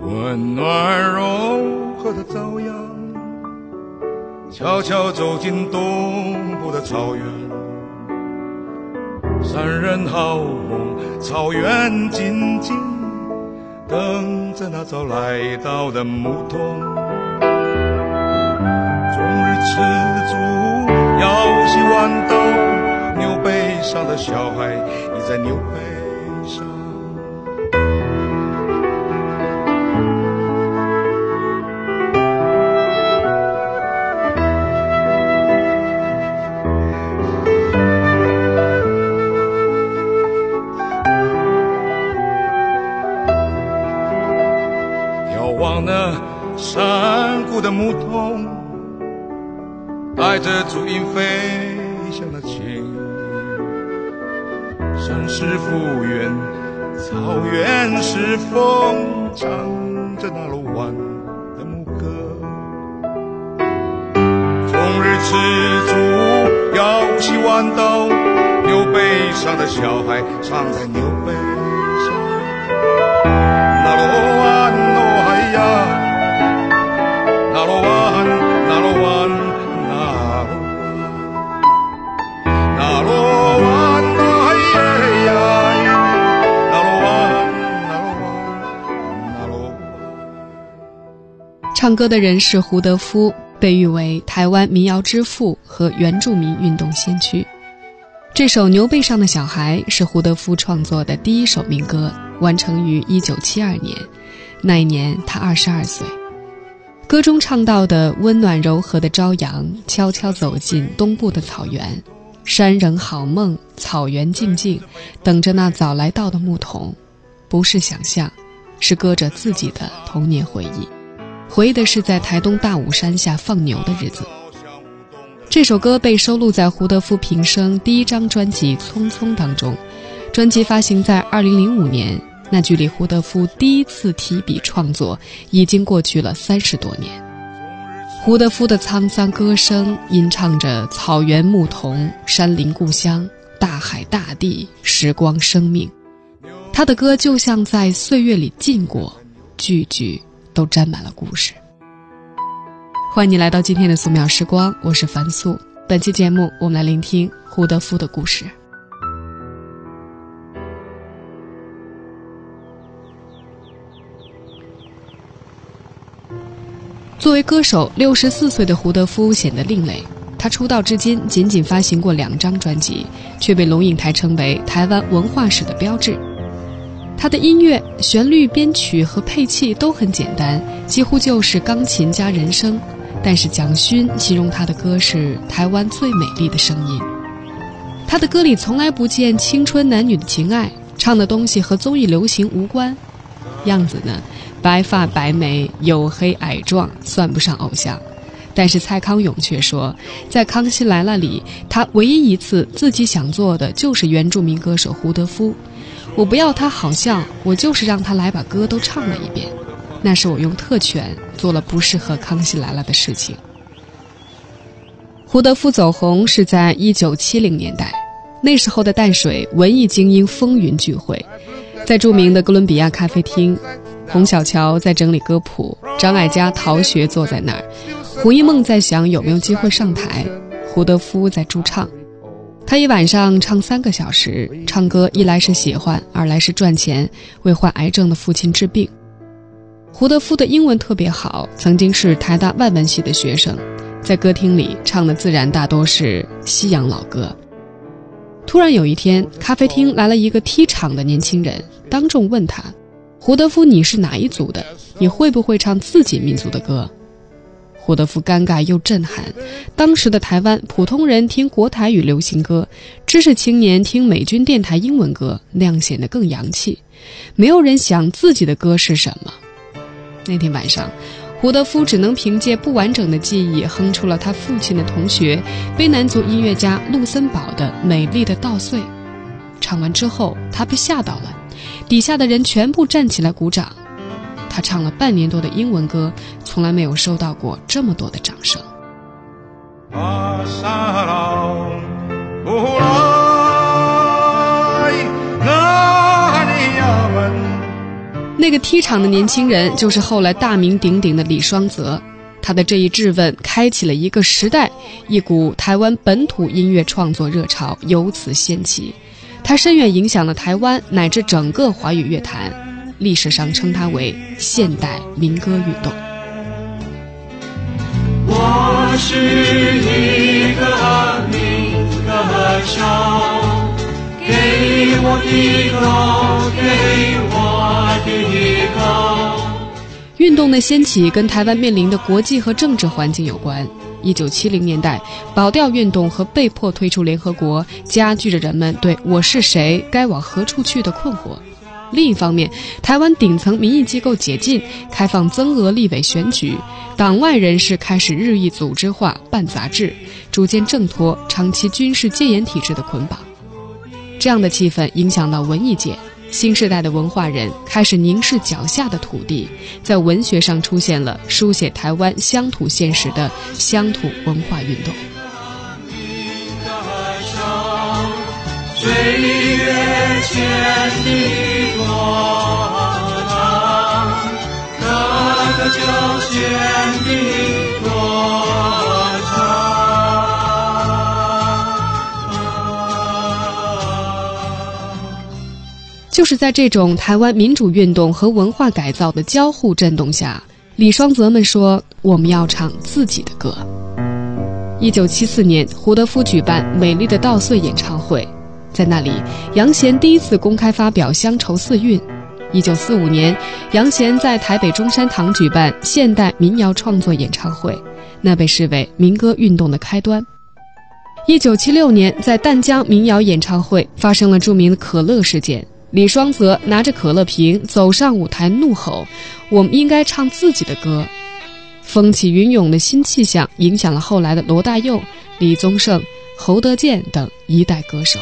温暖柔和的朝阳，悄悄走进东部的草原。男人好梦，草原静静等着那早来到的牧童。终日吃足，腰系豌豆，牛背上的小孩倚在牛背腰系豌豆，牛背上的小孩藏在牛背上。那罗湾哦嗨呀，那罗湾，那罗湾，那罗湾，那罗湾哦嗨耶呀，那罗湾，那罗湾，那罗湾。唱歌的人是胡德夫，被誉为台湾民谣之父和原住民运动先驱。这首《牛背上的小孩》是胡德夫创作的第一首民歌，完成于1972年。那一年他22岁。歌中唱到的温暖柔和的朝阳，悄悄走进东部的草原，山仍好梦，草原静静，等着那早来到的牧童。不是想象，是歌者自己的童年回忆。回忆的是在台东大武山下放牛的日子。这首歌被收录在胡德夫平生第一张专辑《匆匆》当中，专辑发行在2005年，那距离胡德夫第一次提笔创作已经过去了三十多年。胡德夫的沧桑歌声吟唱着草原牧童、山林故乡、大海大地、时光生命，他的歌就像在岁月里浸过，句句都沾满了故事。欢迎你来到今天的素描时光，我是樊素。本期节目，我们来聆听胡德夫的故事。作为歌手，六十四岁的胡德夫显得另类。他出道至今仅仅发行过两张专辑，却被龙应台称为台湾文化史的标志。他的音乐旋律、编曲和配器都很简单，几乎就是钢琴加人声。但是蒋勋形容他的歌是台湾最美丽的声音。他的歌里从来不见青春男女的情爱，唱的东西和综艺流行无关。样子呢，白发白眉，黝黑矮壮，算不上偶像。但是蔡康永却说，在《康熙来了》里，他唯一一次自己想做的就是原住民歌手胡德夫。我不要他好像，我就是让他来把歌都唱了一遍。那是我用特权做了不适合《康熙来了》的事情。胡德夫走红是在一九七零年代，那时候的淡水文艺精英风云聚会，在著名的哥伦比亚咖啡厅，洪小乔在整理歌谱，张艾嘉逃学坐在那儿，胡一梦在想有没有机会上台，胡德夫在驻唱。他一晚上唱三个小时，唱歌一来是喜欢，二来是赚钱，为患癌症的父亲治病。胡德夫的英文特别好，曾经是台大外文系的学生，在歌厅里唱的自然大多是西洋老歌。突然有一天，咖啡厅来了一个踢场的年轻人，当众问他：“胡德夫，你是哪一族的？你会不会唱自己民族的歌？”胡德夫尴尬又震撼。当时的台湾，普通人听国台语流行歌，知识青年听美军电台英文歌，那样显得更洋气。没有人想自己的歌是什么。那天晚上，胡德夫只能凭借不完整的记忆哼出了他父亲的同学卑南族音乐家陆森堡的《美丽的稻穗》，唱完之后，他被吓到了，底下的人全部站起来鼓掌。他唱了半年多的英文歌，从来没有收到过这么多的掌声。那个踢场的年轻人，就是后来大名鼎鼎的李双泽。他的这一质问，开启了一个时代，一股台湾本土音乐创作热潮由此掀起。他深远影响了台湾乃至整个华语乐坛，历史上称他为现代民歌运动。我是一个民歌手，给我一个，给我一个。运动的掀起跟台湾面临的国际和政治环境有关。一九七零年代，保钓运动和被迫退出联合国，加剧着人们对我是谁、该往何处去的困惑。另一方面，台湾顶层民意机构解禁，开放增额立委选举，党外人士开始日益组织化办杂志，逐渐挣脱长期军事戒严体制的捆绑。这样的气氛影响到文艺界。新时代的文化人开始凝视脚下的土地，在文学上出现了书写台湾乡土现实的乡土文化运动。千里多长，这个叫千里多长。就是在这种台湾民主运动和文化改造的交互震动下，李双泽们说：“我们要唱自己的歌。”一九七四年，胡德夫举办《美丽的稻穗》演唱会，在那里，杨贤第一次公开发表《乡愁四韵》。一九四五年，杨贤在台北中山堂举办现代民谣创作演唱会，那被视为民歌运动的开端。一九七六年，在淡江民谣演唱会发生了著名的可乐事件。李双泽拿着可乐瓶走上舞台，怒吼：“我们应该唱自己的歌。”风起云涌的新气象影响了后来的罗大佑、李宗盛、侯德健等一代歌手。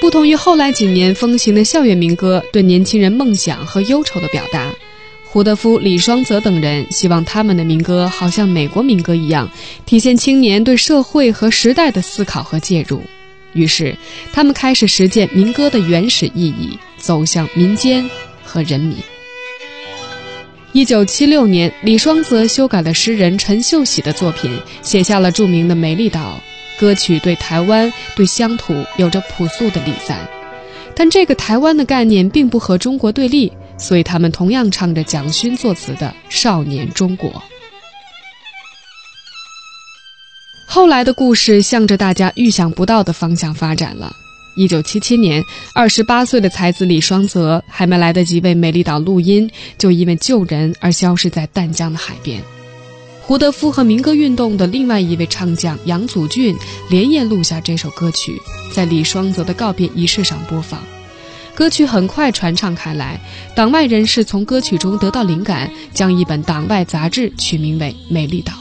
不同于后来几年风行的校园民歌对年轻人梦想和忧愁的表达，胡德夫、李双泽等人希望他们的民歌好像美国民歌一样，体现青年对社会和时代的思考和介入。于是，他们开始实践民歌的原始意义，走向民间和人民。一九七六年，李双泽修改了诗人陈秀喜的作品，写下了著名的《美丽岛》歌曲，对台湾、对乡土有着朴素的礼赞。但这个台湾的概念并不和中国对立，所以他们同样唱着蒋勋作词的《少年中国》。后来的故事向着大家预想不到的方向发展了。一九七七年，二十八岁的才子李双泽还没来得及为《美丽岛》录音，就因为救人而消失在淡江的海边。胡德夫和民歌运动的另外一位唱将杨祖俊连夜录下这首歌曲，在李双泽的告别仪式上播放。歌曲很快传唱开来，党外人士从歌曲中得到灵感，将一本党外杂志取名为《美丽岛》。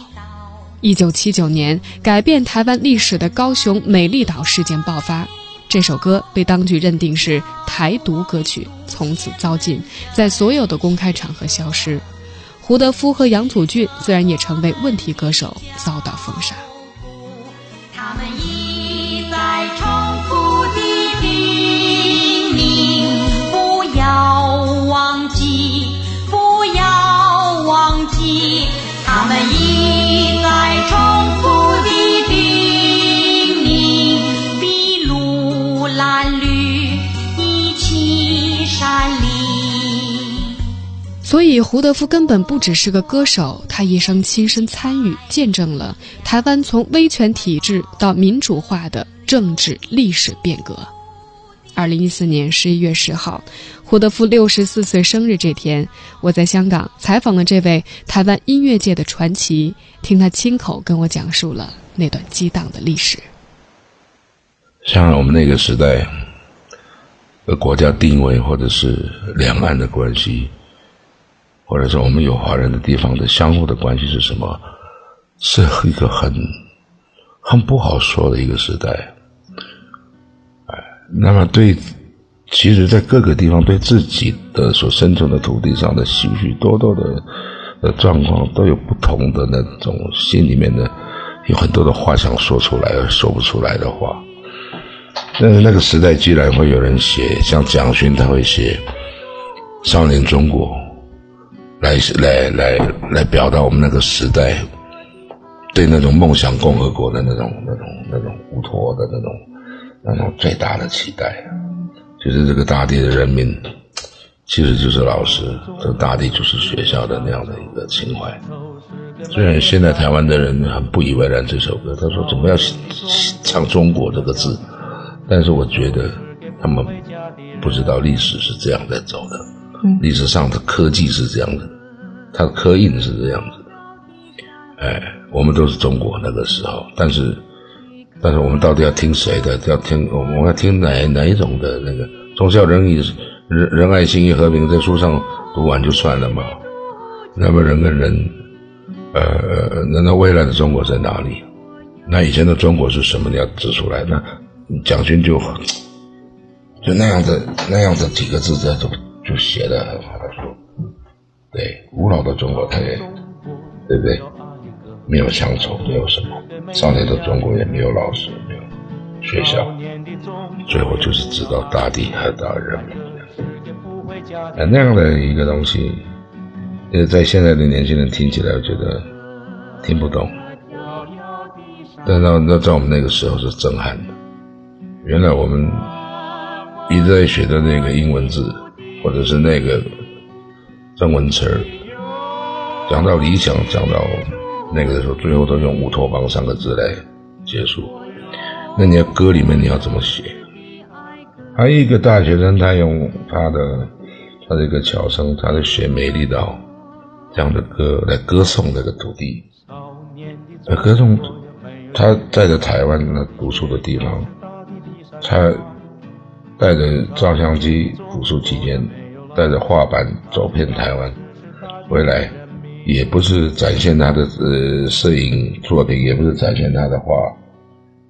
一九七九年，改变台湾历史的高雄美丽岛事件爆发，这首歌被当局认定是台独歌曲，从此遭禁，在所有的公开场合消失。胡德夫和杨祖俊自然也成为问题歌手，遭到封杀。他们一再重复的叮咛，不要忘记，不要忘记。他们一再重所以，胡德夫根本不只是个歌手，他一生亲身参与，见证了台湾从威权体制到民主化的政治历史变革。二零一四年十一月十号，胡德夫六十四岁生日这天，我在香港采访了这位台湾音乐界的传奇，听他亲口跟我讲述了那段激荡的历史。像我们那个时代，的国家定位，或者是两岸的关系，或者说我们有华人的地方的相互的关系是什么，是一个很很不好说的一个时代。那么对，其实，在各个地方对自己的所生存的土地上的许许多多的的状况，都有不同的那种心里面的有很多的话想说出来而说不出来的话。但是那个时代，居然会有人写，像蒋勋他会写《少年中国》，来来来来表达我们那个时代对那种梦想共和国的那种那种那种乌托的那种那种最大的期待，就是这个大地的人民，其实就是老师，这大地就是学校的那样的一个情怀。虽然现在台湾的人很不以为然这首歌，他说怎么要唱“中国”这个字？但是我觉得他们不知道历史是这样在走的，历史上的科技是这样的，它的刻印是这样子。哎，我们都是中国那个时候，但是，但是我们到底要听谁的？要听我们要听哪哪一种的那个忠孝仁义仁仁爱信义和平，在书上读完就算了嘛？那么人跟人，呃，那那未来的中国在哪里？那以前的中国是什么？你要指出来那。蒋勋就就那样子那样子几个字在就就写的，对古老的中国，他也对不对？没有乡愁，没有什么少年的中国也没有老师，没有学校，最后就是知道大地和大人民。那样的一个东西，呃，在现在的年轻人听起来，我觉得听不懂，但那那在我们那个时候是震撼的。原来我们一直在学的那个英文字，或者是那个中文词儿，讲到理想，讲到那个的时候，最后都用乌托邦三个字来结束。那你要歌里面你要怎么写？还有一个大学生，他用他的他的一个巧声，他在写《美丽岛》这样的歌来歌颂这个土地，来歌颂他在的台湾那读书的地方。他带着照相机读书期间，带着画板走遍台湾，回来也不是展现他的呃摄影作品，也不是展现他的画，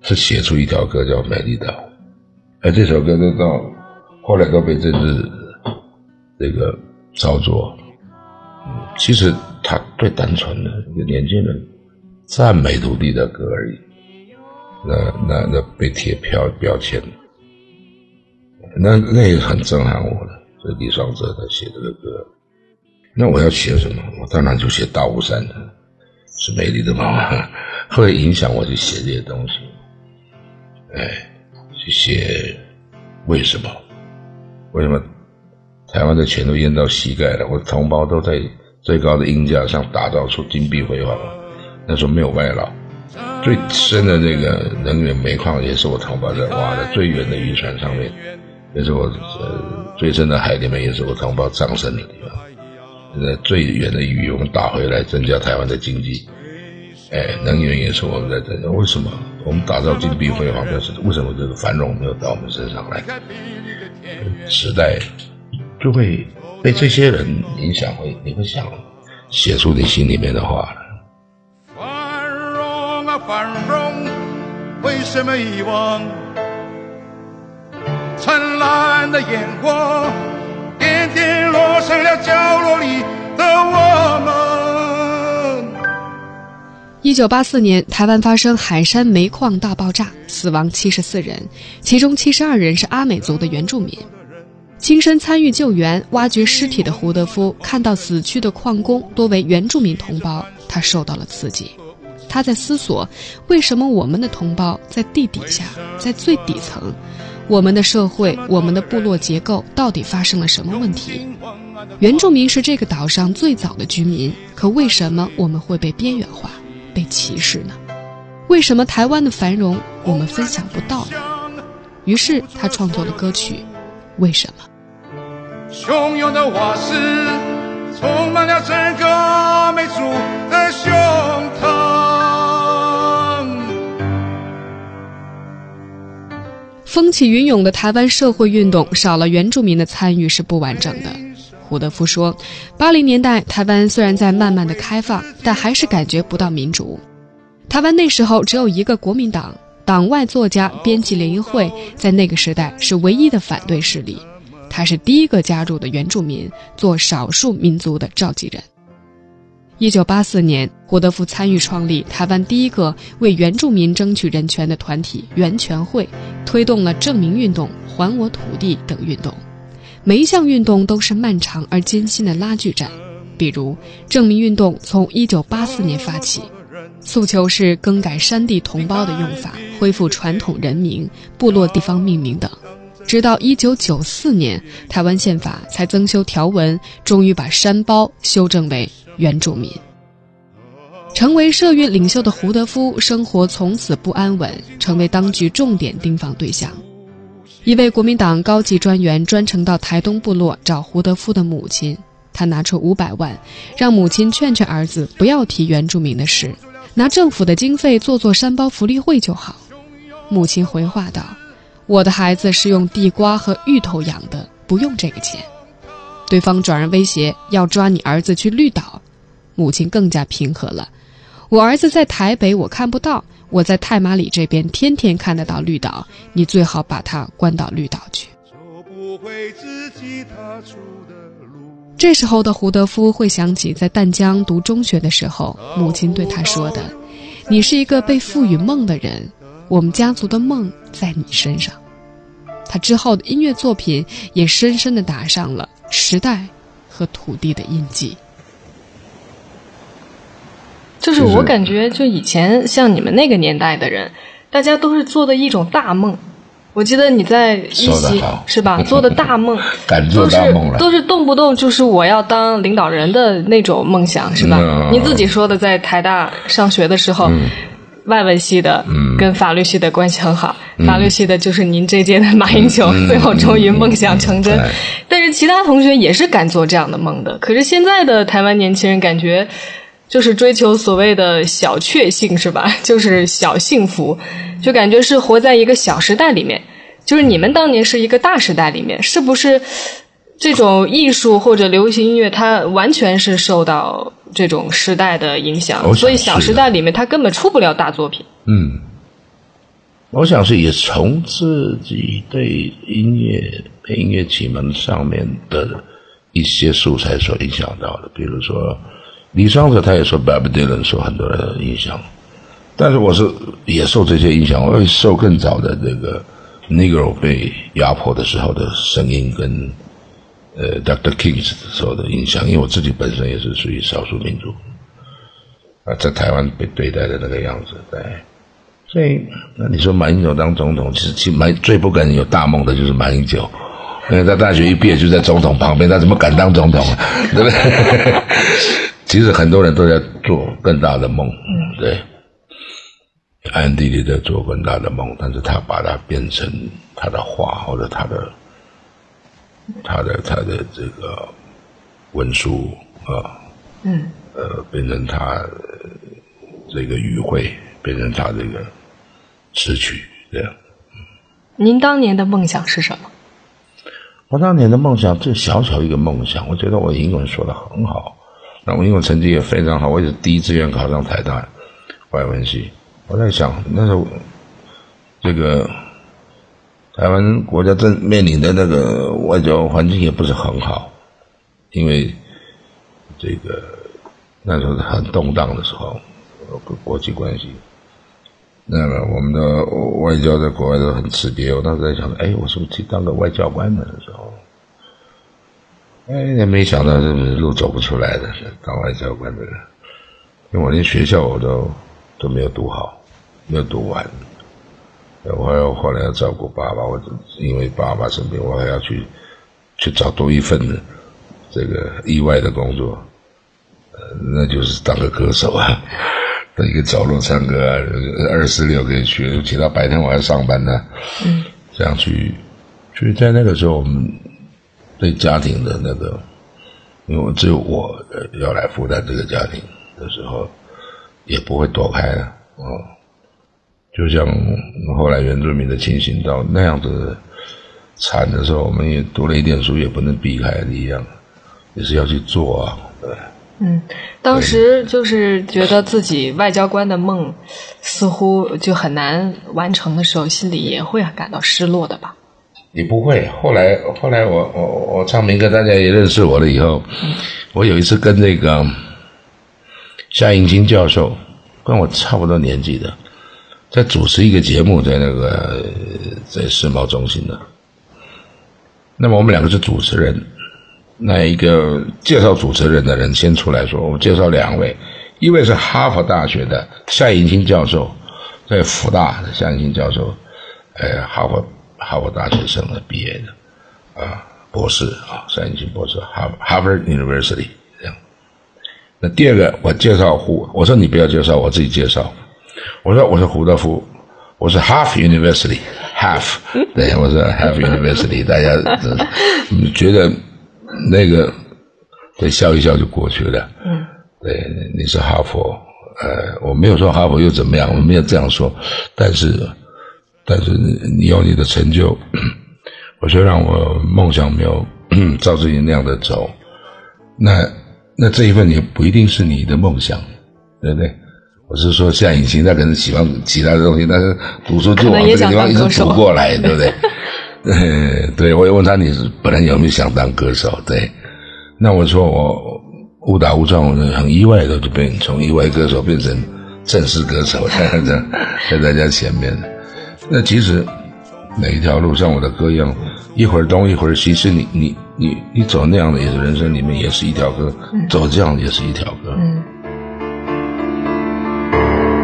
是写出一条歌叫《美丽岛》。而这首歌都到后来都被政治这个操作。其实他最单纯的一个年轻人赞美土地的歌而已。那那那被贴标标签，那那也很震撼我的。这李双泽他写这个歌，那我要写什么？我当然就写大雾山的，是美丽的妈妈，会影响我去写这些东西。哎，去写为什么？为什么台湾的钱都淹到膝盖了？我同胞都在最高的鹰架上打造出金碧辉煌，那时候没有外劳。最深的那个能源煤矿也是我同胞在挖的，最远的渔船上面也是我呃最深的海里面也是我同胞葬身的地方。现在最远的鱼我们打回来，增加台湾的经济。哎，能源也是我们在增加。为什么我们打造金碧辉煌？但是为什么这个繁荣没有到我们身上来？时代就会被这些人影响，会你会想写出你心里面的话来。繁荣，为什么遗忘？灿烂的烟火，点点落成了角落里的我们。一九八四年，台湾发生海山煤矿大爆炸，死亡七十四人，其中七十二人是阿美族的原住民。亲身参与救援、挖掘尸体的胡德夫，看到死去的矿工多为原住民同胞，他受到了刺激。他在思索，为什么我们的同胞在地底下，在最底层，我们的社会、我们的部落结构到底发生了什么问题？原住民是这个岛上最早的居民，可为什么我们会被边缘化、被歧视呢？为什么台湾的繁荣我们分享不到？于是他创作了歌曲《为什么》。汹涌的瓦石充满了整个风起云涌的台湾社会运动少了原住民的参与是不完整的。胡德夫说：“八零年代台湾虽然在慢慢的开放，但还是感觉不到民主。台湾那时候只有一个国民党，党外作家编辑联谊会在那个时代是唯一的反对势力，他是第一个加入的原住民，做少数民族的召集人。一九八四年，胡德夫参与创立台湾第一个为原住民争取人权的团体——源权会，推动了证明运动、还我土地等运动。每一项运动都是漫长而艰辛的拉锯战。比如，证明运动从一九八四年发起，诉求是更改山地同胞的用法，恢复传统人名、部落地方命名等。直到一九九四年，台湾宪法才增修条文，终于把山胞修正为。原住民成为社运领袖的胡德夫，生活从此不安稳，成为当局重点盯防对象。一位国民党高级专员专程到台东部落找胡德夫的母亲，他拿出五百万，让母亲劝劝儿子不要提原住民的事，拿政府的经费做做山包福利会就好。母亲回话道：“我的孩子是用地瓜和芋头养的，不用这个钱。”对方转而威胁要抓你儿子去绿岛。母亲更加平和了。我儿子在台北，我看不到；我在太马里这边，天天看得到绿岛。你最好把他关到绿岛去。这时候的胡德夫会想起在淡江读中学的时候，母亲对他说的：“你是一个被赋予梦的人，我们家族的梦在你身上。”他之后的音乐作品也深深地打上了时代和土地的印记。就是我感觉，就以前像你们那个年代的人，大家都是做的一种大梦。我记得你在一席是吧？做的大梦，敢做大梦了，都是动不动就是我要当领导人的那种梦想，是吧？你自己说的，在台大上学的时候，外文系的跟法律系的关系很好，法律系的就是您这届的马英九，最后终于梦想成真。但是其他同学也是敢做这样的梦的，可是现在的台湾年轻人感觉。就是追求所谓的小确幸，是吧？就是小幸福，就感觉是活在一个小时代里面。就是你们当年是一个大时代里面，是不是？这种艺术或者流行音乐，它完全是受到这种时代的影响，所以小时代里面它根本出不了大作品。嗯，我想是也从自己对音乐、音乐启蒙上面的一些素材所影响到的，比如说。李商者他也说 Bob Dylan 受很多人的影响，但是我是也受这些影响，我也受更早的这个 Negro 被压迫的时候的声音跟呃 Dr. King 受的影响，因为我自己本身也是属于少数民族啊，在台湾被对待的那个样子，对，所以那你说马英九当总统，其实其实最不敢有大梦的就是马英九，因为他大学一毕业就在总统旁边，他怎么敢当总统啊？对不对？其实很多人都在做更大的梦，对，暗地里在做更大的梦，但是他把它变成他的画或者他的他的他的这个文书啊，嗯，呃，变成他这个语汇，变成他这个词曲这样。您当年的梦想是什么？我当年的梦想，这小小一个梦想，我觉得我英文说的很好。那我英文成绩也非常好，我也是第一志愿考上台大外文系。我在想，那时候这个台湾国家正面临的那个外交环境也不是很好，因为这个那时候是很动荡的时候，国际关系。那么我们的外交在国外都很吃瘪。我当时在想，哎，我是不是去当个外交官呢？那时候。哎，也没想到这路走不出来的，当外交官的人，因为我连学校我都都没有读好，没有读完。我还要后来要照顾爸爸，我因为爸爸生病，我还要去去找多一份的这个意外的工作，呃，那就是当个歌手啊，当一个走路唱歌啊，二四六可以去，其他白天我还上班呢。嗯，这样去，所以在那个时候我们。对家庭的那个，因为只有我要来负担这个家庭的时候，也不会躲开的哦。就像后来原住民的情形到那样子惨的时候，我们也读了一点书，也不能避开一样，也是要去做啊。对，嗯，当时就是觉得自己外交官的梦似乎就很难完成的时候，心里也会感到失落的吧？你不会。后来，后来我我我唱民歌，大家也认识我了以后，我有一次跟那个夏迎清教授，跟我差不多年纪的，在主持一个节目，在那个在世贸中心的。那么我们两个是主持人。那一个介绍主持人的人先出来说：“我介绍两位，一位是哈佛大学的夏迎清教授，在福大的夏迎清教授，呃，哈佛哈佛大学生的毕业的，啊，博士啊，夏迎新博士，哈哈佛 University 这样。那第二个我介绍胡，我说你不要介绍，我自己介绍。我说我是胡德夫，我是 Half University，Half，对，我是 Half University，大家觉得。”那个，对，笑一笑就过去了。嗯，对，你是哈佛，呃，我没有说哈佛又怎么样，我没有这样说。但是，但是你有你的成就，我虽然我梦想没有照自己那样的走，那那这一份也不一定是你的梦想，对不对？我是说，像隐形，他可能喜欢其他的东西，但是读书就往这个地方一直读过来，对不对？对，对我也问他，你是本来有没有想当歌手？对，那我说我误打误撞，我很意外的就变从意外歌手变成正式歌手，在在在大家前面。那其实哪一条路像我的歌一样，一会儿东一会儿西，是你你你你走那样的也是人生里面也是一条歌，走这样也是一条歌。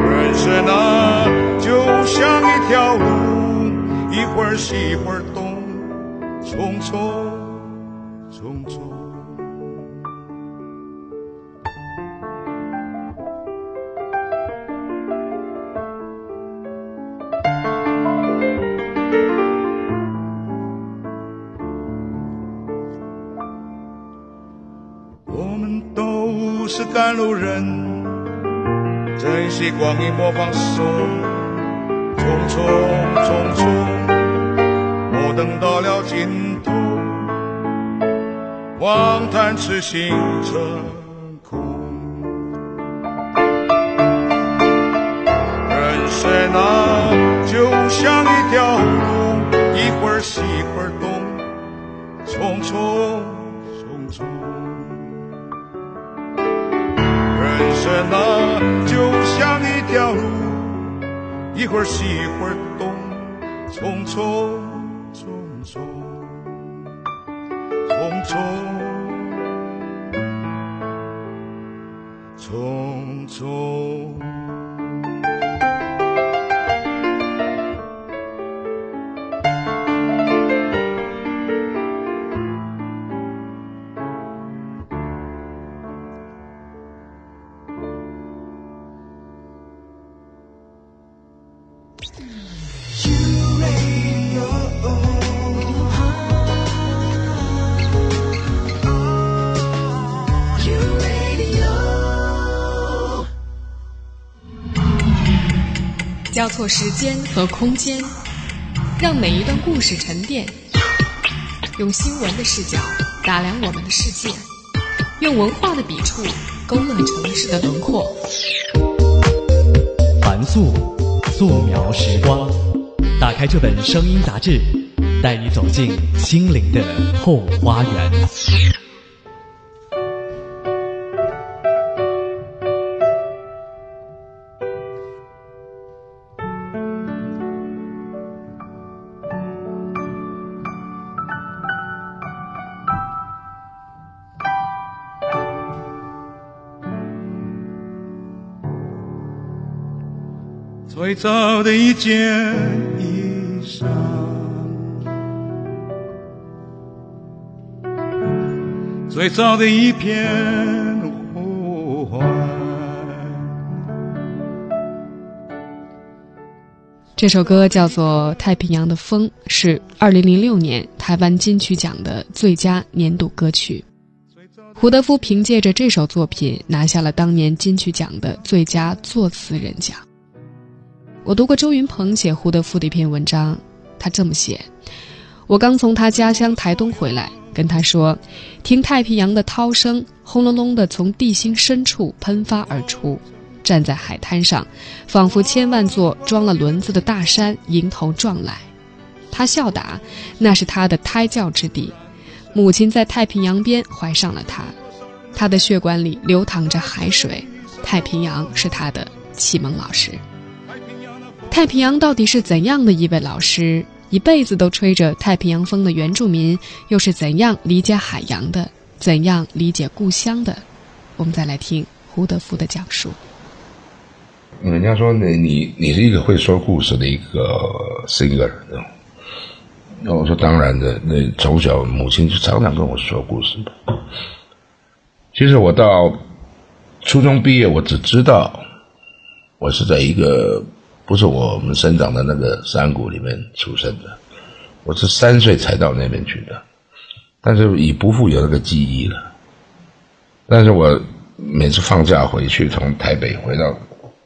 人生啊，就像一条路。一会儿西，一会儿东，匆匆匆赶路人，珍惜光阴莫放手，匆匆匆匆。莫等到了尽头，望叹痴心成那，就像一条路，一会儿西，一会儿东，匆。匆交错时间和空间，让每一段故事沉淀。用新闻的视角打量我们的世界，用文化的笔触勾勒城市的轮廓。凡素，素描时光。打开这本声音杂志，带你走进心灵的后花园。最早的一件衣裳，最早的一片呼唤。这首歌叫做《太平洋的风》，是二零零六年台湾金曲奖的最佳年度歌曲。胡德夫凭借着这首作品拿下了当年金曲奖的最佳作词人奖。我读过周云鹏写胡德夫的一篇文章，他这么写：我刚从他家乡台东回来，跟。他说：“听太平洋的涛声，轰隆隆的从地心深处喷发而出。站在海滩上，仿佛千万座装了轮子的大山迎头撞来。”他笑答：“那是他的胎教之地，母亲在太平洋边怀上了他，他的血管里流淌着海水，太平洋是他的启蒙老师。太平洋到底是怎样的一位老师？”一辈子都吹着太平洋风的原住民，又是怎样理解海洋的？怎样理解故乡的？我们再来听胡德夫的讲述。人家说你你你是一个会说故事的一个 singer，那我说当然的。那从小母亲就常常跟我说故事。其实我到初中毕业，我只知道我是在一个。不是我们生长的那个山谷里面出生的，我是三岁才到那边去的，但是已不复有那个记忆了。但是我每次放假回去，从台北回到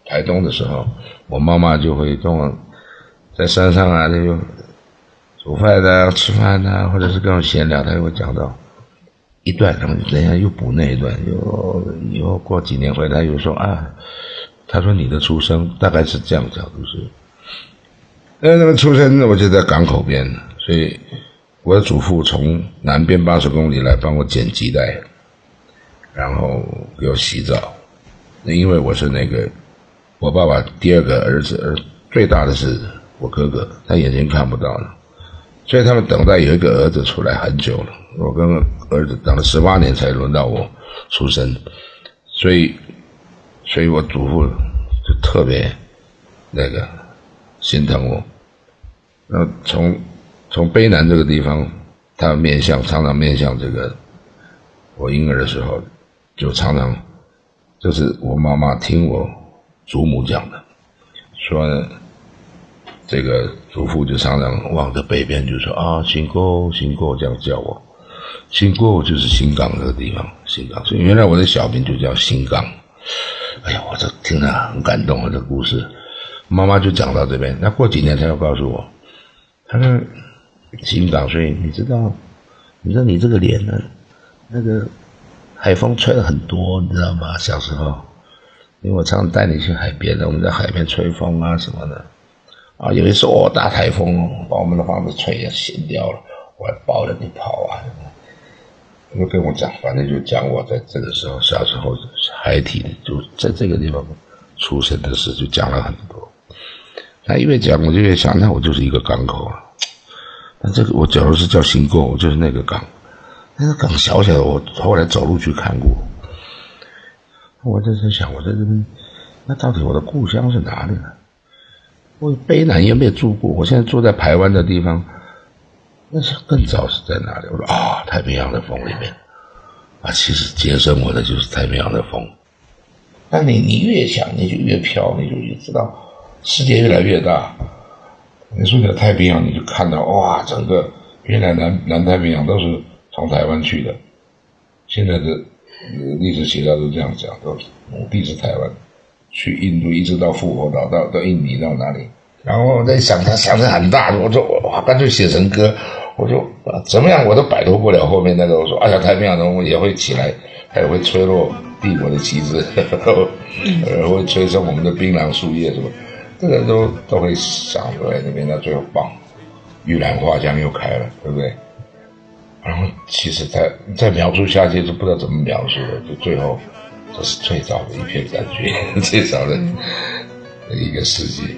台东的时候，我妈妈就会跟我在山上啊，就煮饭啊、吃饭啊，或者是跟我闲聊，她就会讲到一段，然后等下又补那一段，又以后过几年回来又说啊。他说：“你的出生大概是这样讲，就是，呃，那个出生我就在港口边，所以我的祖父从南边八十公里来帮我捡鸡蛋，然后给我洗澡。因为我是那个我爸爸第二个儿子，而最大的是我哥哥，他眼睛看不到了，所以他们等待有一个儿子出来很久了。我跟儿子等了十八年才轮到我出生，所以。”所以我祖父就特别那个心疼我。那从从卑南这个地方，他面向常常面向这个我婴儿的时候，就常常就是我妈妈听我祖母讲的，说这个祖父就常常望着北边就说啊，新过新过这样叫我，新过就是新港这个地方，新港。所以原来我的小名就叫新港。哎呀，我这听着很感动啊！这故事，妈妈就讲到这边。那过几年，她又告诉我，她说：“新港，所以你知道，你说你这个脸呢，那个海风吹了很多，你知道吗？小时候，因为我常常带你去海边的，我们在海边吹风啊什么的。啊，有一次哦，大台风把我们的房子吹也掀掉了，我还抱着你跑啊。”就跟我讲，反正就讲我在这个时候小时候海体就在这个地方出生的事，就讲了很多。他越讲我就越想，那我就是一个港口了。那这个我假如是叫新宫，我就是那个港。那个港小小的，我后来走路去看过。我在这想，我在这边，那到底我的故乡是哪里呢？我卑南也没有住过，我现在住在台湾的地方。那是更早是在哪里？我说啊，太平洋的风里面啊，其实接生我的就是太平洋的风。那你你越想，你就越飘，你就越知道世界越来越大。你说在太平洋，你就看到哇，整个原来南南太平洋都是从台湾去的。现在的历史学家都这样讲，都是母地是台湾，去印度一直到复活岛，到到印尼到哪里？然后我在想，他想的很大，我说哇，干脆写成歌。我就怎么样，我都摆脱不了后面那个。我说，哎呀，太平洋人也会起来，还会吹落帝国的旗帜，呃，会吹生我们的槟榔树叶什么，这个都都会想出来。那边到最后，棒，玉兰花香又开了，对不对？然后其实再再描述下去，就不知道怎么描述了。就最后，这是最早的一片感觉，最早的一个世纪。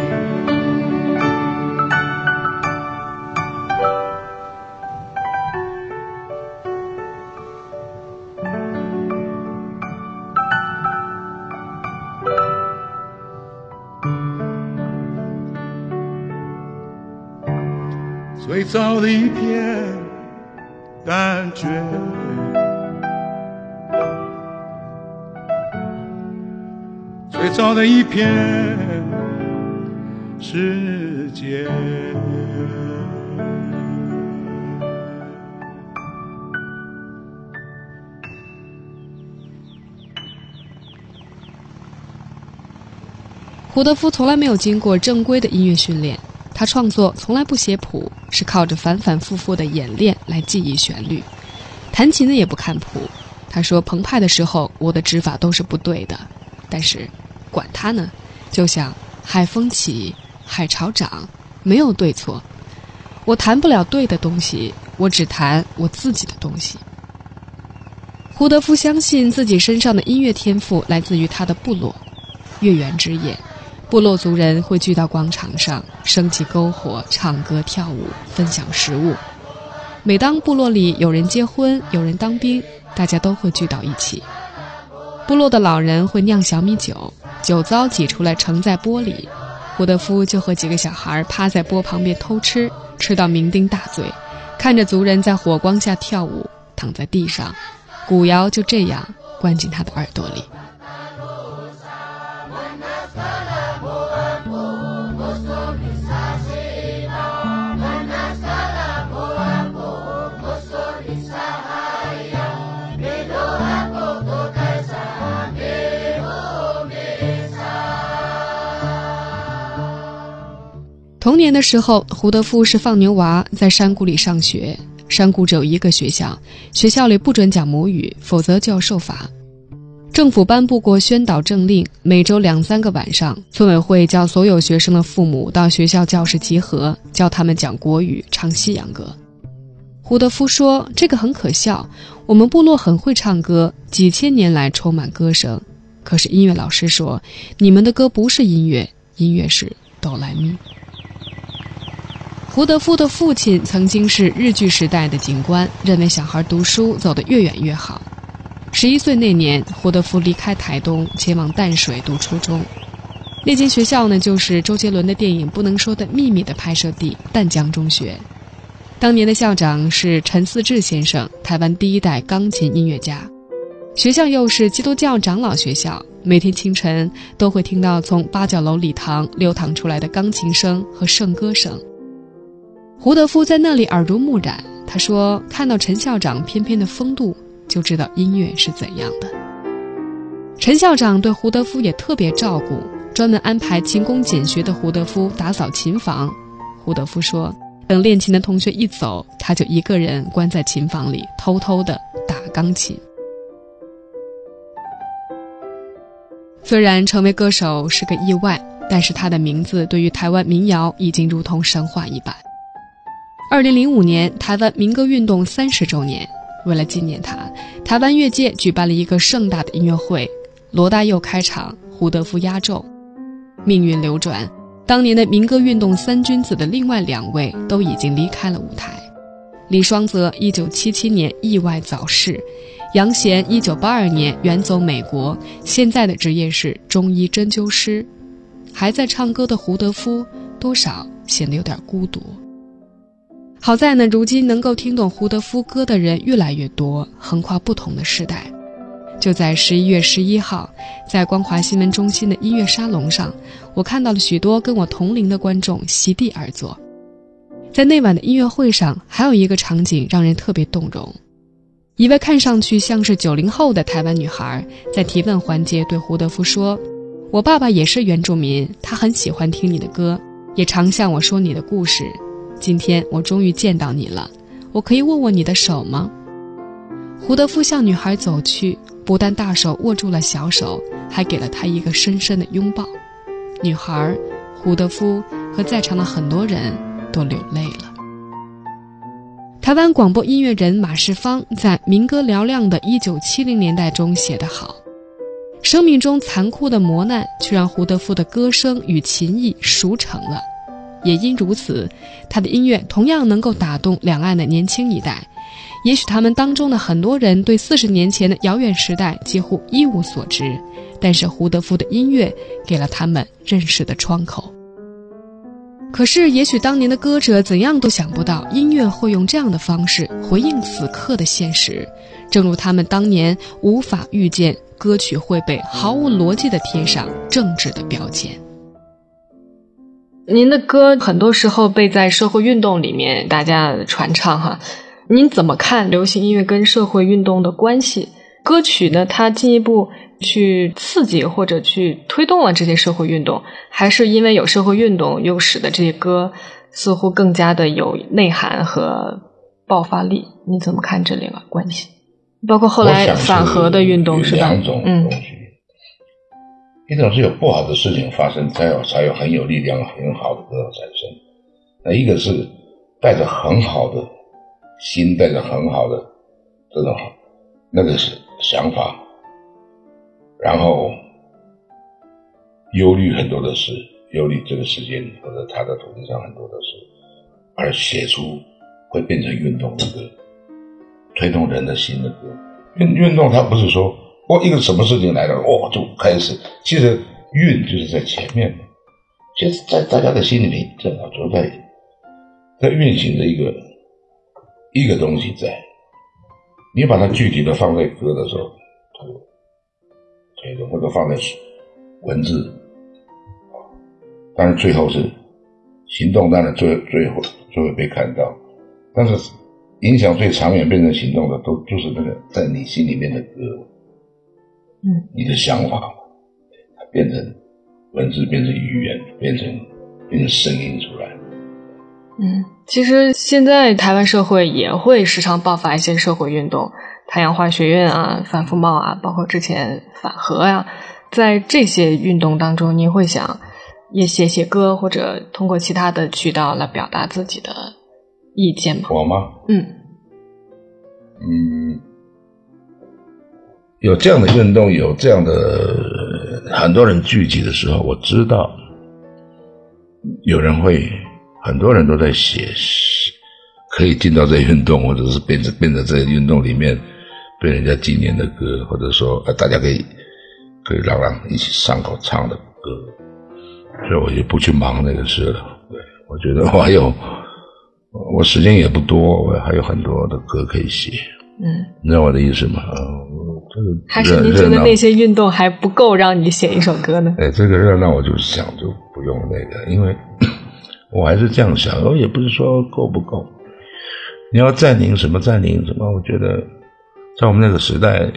最早的一片感觉，最早的一片世界。胡德夫从来没有经过正规的音乐训练，他创作从来不写谱，是靠着反反复复的演练来记忆旋律。弹琴呢也不看谱，他说澎湃的时候我的指法都是不对的，但是管他呢，就像海风起，海潮涨，没有对错。我弹不了对的东西，我只弹我自己的东西。胡德夫相信自己身上的音乐天赋来自于他的部落，月圆之夜。部落族人会聚到广场上，升起篝火，唱歌跳舞，分享食物。每当部落里有人结婚，有人当兵，大家都会聚到一起。部落的老人会酿小米酒，酒糟挤出来盛在钵里，胡德夫就和几个小孩趴在钵旁边偷吃，吃到酩酊大醉，看着族人在火光下跳舞，躺在地上，古谣就这样灌进他的耳朵里。童年的时候，胡德夫是放牛娃，在山谷里上学。山谷只有一个学校，学校里不准讲母语，否则就要受罚。政府颁布过宣导政令，每周两三个晚上，村委会叫所有学生的父母到学校教室集合，教他们讲国语，唱西洋歌。胡德夫说：“这个很可笑，我们部落很会唱歌，几千年来充满歌声。可是音乐老师说，你们的歌不是音乐，音乐是哆来咪。”胡德夫的父亲曾经是日据时代的警官，认为小孩读书走得越远越好。十一岁那年，胡德夫离开台东，前往淡水读初中。那间学校呢，就是周杰伦的电影《不能说的秘密》的拍摄地——淡江中学。当年的校长是陈思志先生，台湾第一代钢琴音乐家。学校又是基督教长老学校，每天清晨都会听到从八角楼礼堂流淌出来的钢琴声和圣歌声。胡德夫在那里耳濡目染，他说：“看到陈校长翩翩的风度，就知道音乐是怎样的。”陈校长对胡德夫也特别照顾，专门安排勤工俭学的胡德夫打扫琴房。胡德夫说：“等练琴的同学一走，他就一个人关在琴房里，偷偷地打钢琴。”虽然成为歌手是个意外，但是他的名字对于台湾民谣已经如同神话一般。二零零五年，台湾民歌运动三十周年，为了纪念他，台湾乐界举办了一个盛大的音乐会，罗大佑开场，胡德夫压轴。命运流转，当年的民歌运动三君子的另外两位都已经离开了舞台。李双泽一九七七年意外早逝，杨贤一九八二年远走美国，现在的职业是中医针灸师。还在唱歌的胡德夫，多少显得有点孤独。好在呢，如今能够听懂胡德夫歌的人越来越多，横跨不同的时代。就在十一月十一号，在光华新闻中心的音乐沙龙上，我看到了许多跟我同龄的观众席地而坐。在那晚的音乐会上，还有一个场景让人特别动容：一位看上去像是九零后的台湾女孩，在提问环节对胡德夫说：“我爸爸也是原住民，他很喜欢听你的歌，也常向我说你的故事。”今天我终于见到你了，我可以握握你的手吗？胡德夫向女孩走去，不但大手握住了小手，还给了她一个深深的拥抱。女孩、胡德夫和在场的很多人都流泪了。台湾广播音乐人马世芳在《民歌嘹亮的一九七零年代》中写得好：“生命中残酷的磨难，却让胡德夫的歌声与琴艺熟成了。”也因如此，他的音乐同样能够打动两岸的年轻一代。也许他们当中的很多人对四十年前的遥远时代几乎一无所知，但是胡德夫的音乐给了他们认识的窗口。可是，也许当年的歌者怎样都想不到，音乐会用这样的方式回应此刻的现实，正如他们当年无法预见歌曲会被毫无逻辑的贴上政治的标签。您的歌很多时候被在社会运动里面大家传唱哈，您怎么看流行音乐跟社会运动的关系？歌曲呢，它进一步去刺激或者去推动了这些社会运动，还是因为有社会运动，又使得这些歌似乎更加的有内涵和爆发力？你怎么看这两个关系？包括后来反核的运动是吧？两种东西，一种是有不好的事情发生，才有才有很有力量、很好的歌产生；那一个是带着很好的心，带着很好的这种那个是。想法，然后忧虑很多的事，忧虑这个世界或者他的土地上很多的事，而写出会变成运动的歌，推动人的心的歌。运运动它不是说哦一个什么事情来了哦就开始，其实运就是在前面的，其实在大家的心里面正好就在在运行的一个一个东西在。你把它具体的放在歌的时候，这个或者放在文字，但是最后是行动，当然最最后就会被看到，但是影响最长远变成行动的，都就是那个在你心里面的歌，嗯，你的想法，它变成文字，变成语言，变成变成声音出来。嗯，其实现在台湾社会也会时常爆发一些社会运动，太阳花学运啊、反复贸啊，包括之前反核呀，在这些运动当中，你会想也写写歌，或者通过其他的渠道来表达自己的意见吗？我吗？嗯嗯，有这样的运动，有这样的很多人聚集的时候，我知道有人会。很多人都在写，可以进到这运动，或者是变成变成这运动里面被人家纪念的歌，或者说大家可以可以朗朗一起上口唱的歌，所以我就不去忙那个事了。对，我觉得我还有 我时间也不多，我还有很多的歌可以写。嗯，你知道我的意思吗？这个还是您觉得那些运动还不够让你写一首歌呢？哎，这个热闹我就想就不用那个，因为。我还是这样想，我也不是说够不够。你要占领什么占领什么？我觉得，在我们那个时代，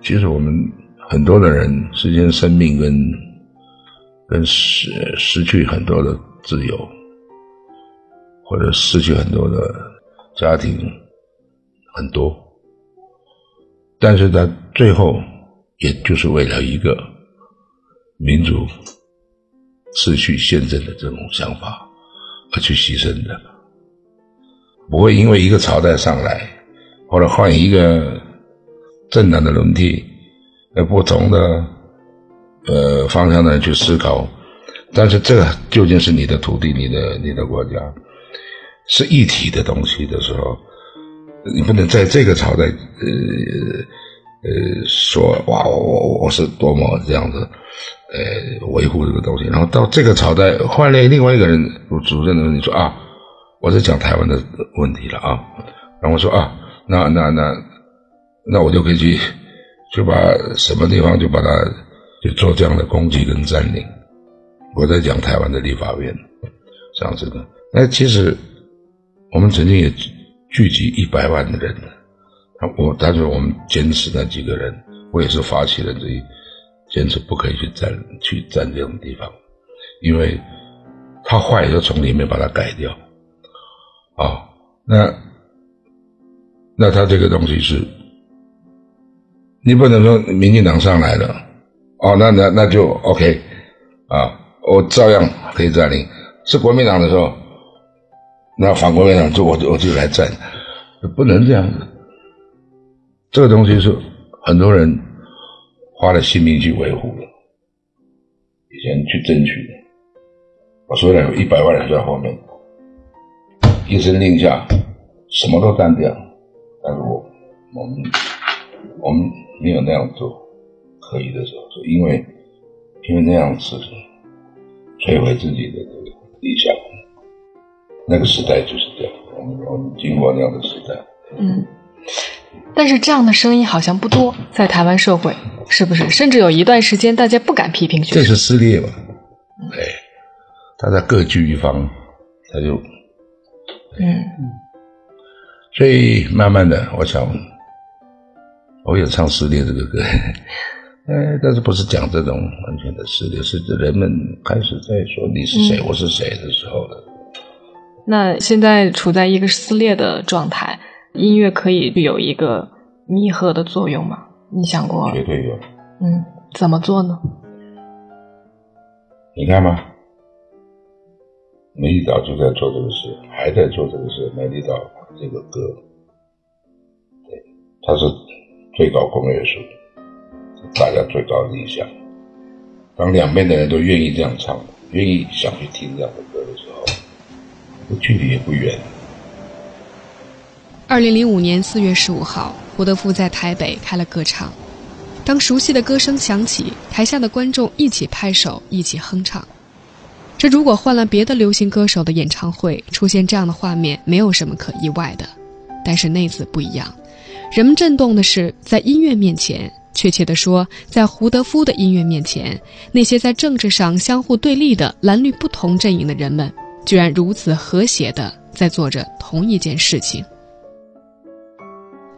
其实我们很多的人，之间生命跟跟失失去很多的自由，或者失去很多的家庭，很多。但是在最后，也就是为了一个民族。失去宪政的这种想法而去牺牲的，不会因为一个朝代上来，或者换一个政党的轮替，而不同的呃方向的人去思考。但是这个究竟是你的土地、你的你的国家是一体的东西的时候，你不能在这个朝代呃呃说哇我我我是多么这样子。呃，维护这个东西，然后到这个朝代换了另外一个人主任的，你说啊，我在讲台湾的问题了啊，然后我说啊，那那那那我就可以去就把什么地方就把它就做这样的攻击跟占领。我在讲台湾的立法院，这样子的。那其实我们曾经也聚集一百万的人，我但是我们坚持那几个人，我也是发起人之一。坚持不可以去占去占这种地方，因为他坏就从里面把它改掉。啊，那那他这个东西是，你不能说民进党上来了，哦，那那那就 OK，啊，我照样可以占领。是国民党的时候，那反过来讲就我就我就来占，不能这样子。这个东西是很多人。花了性命去维护的，以前去争取的，我虽然有一百万人在后面，一声令下，什么都干掉，但是我我们我们没有那样做，可以的时候，因为因为那样子摧毁自己的理想。那个时代就是这样，我们我们经过那样的时代。嗯，但是这样的声音好像不多，在台湾社会，是不是？甚至有一段时间，大家不敢批评学生。这是撕裂吧？哎，大家各据一方，他就嗯，所以慢慢的，我想，我也唱撕裂这个歌。哎，但是不是讲这种完全的撕裂，是人们开始在说你是谁，我是谁的时候了。那现在处在一个撕裂的状态，音乐可以有一个弥合的作用吗？你想过？绝对有。嗯，怎么做呢？你看吧，梅丽岛就在做这个事，还在做这个事。梅丽岛这个歌，对，它是最高公约数。大家最高的理想，当两边的人都愿意这样唱，愿意想去听这样的距离也不远。二零零五年四月十五号，胡德夫在台北开了歌唱。当熟悉的歌声响起，台下的观众一起拍手，一起哼唱。这如果换了别的流行歌手的演唱会，出现这样的画面，没有什么可意外的。但是那次不一样，人们震动的是在音乐面前。确切地说，在胡德夫的音乐面前，那些在政治上相互对立的蓝绿不同阵营的人们，居然如此和谐地在做着同一件事情。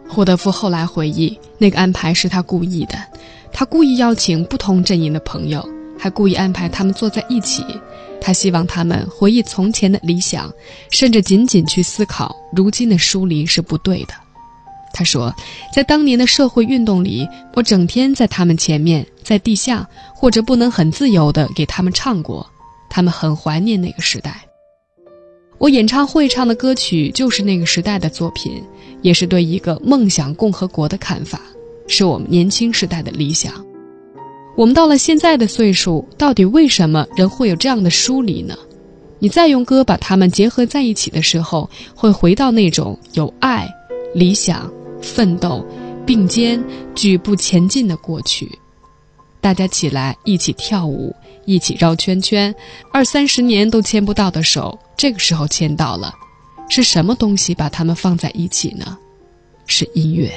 霍德夫后来回忆，那个安排是他故意的，他故意邀请不同阵营的朋友，还故意安排他们坐在一起，他希望他们回忆从前的理想，甚至仅仅去思考如今的疏离是不对的。他说，在当年的社会运动里，我整天在他们前面，在地下或者不能很自由地给他们唱过，他们很怀念那个时代。我演唱会唱的歌曲就是那个时代的作品，也是对一个梦想共和国的看法，是我们年轻时代的理想。我们到了现在的岁数，到底为什么人会有这样的疏离呢？你再用歌把它们结合在一起的时候，会回到那种有爱、理想。奋斗，并肩举步前进的过去，大家起来一起跳舞，一起绕圈圈，二三十年都牵不到的手，这个时候牵到了，是什么东西把它们放在一起呢？是音乐。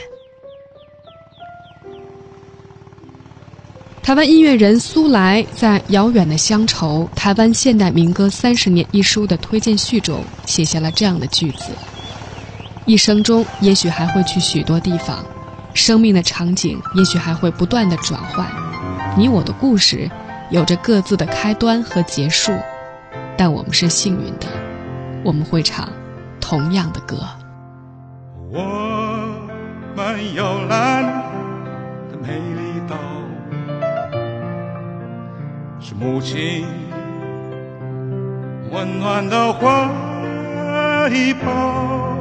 台湾音乐人苏来在《遥远的乡愁：台湾现代民歌三十年》一书的推荐序中写下了这样的句子。一生中，也许还会去许多地方，生命的场景也许还会不断的转换。你我的故事，有着各自的开端和结束，但我们是幸运的，我们会唱同样的歌。我们摇篮的美丽岛，是母亲温暖的怀抱。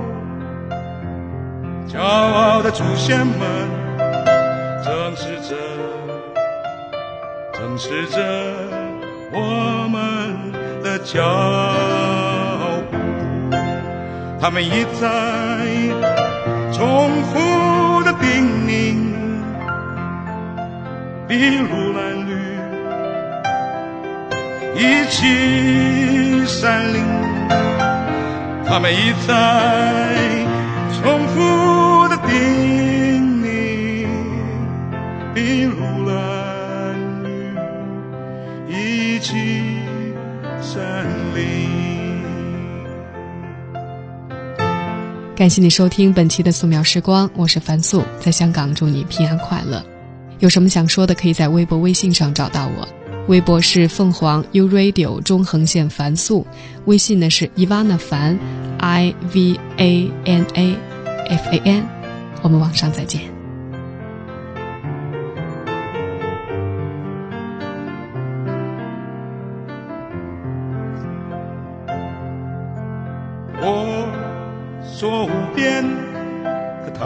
骄傲的祖先们，正视着，正视着我们的脚步。他们一再重复的叮咛，筚路蓝缕，一起山林。他们一再重复的叮。感谢你收听本期的素描时光，我是樊素，在香港祝你平安快乐。有什么想说的，可以在微博、微信上找到我。微博是凤凰 U Radio 中横线樊素，微信呢是 Ivana 凡 I V A N A F A N。我们网上再见。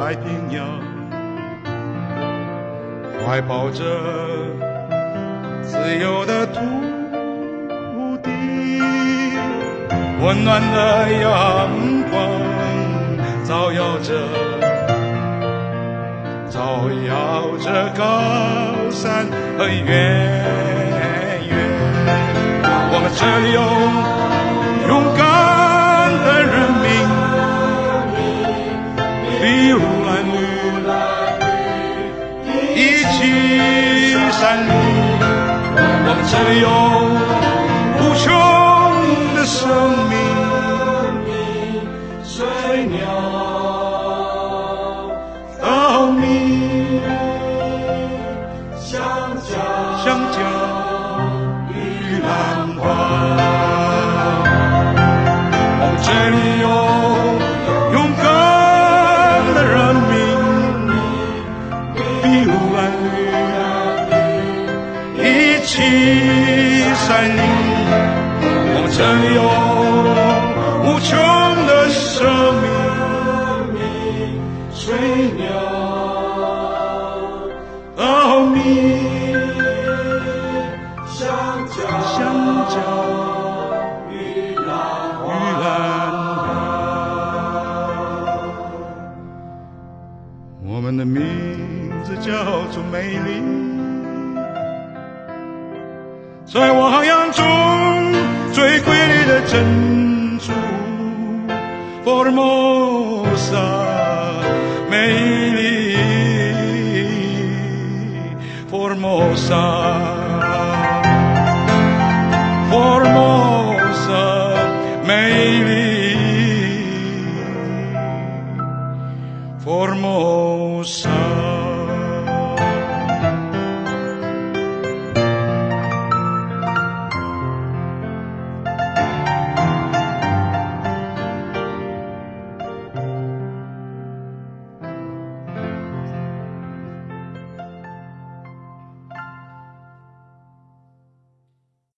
海平洋怀抱着自由的土地温暖的阳光照耀着照耀着高山和远远我们只有勇敢。一路蓝绿蓝绿一起山里我们这里有无穷的生命。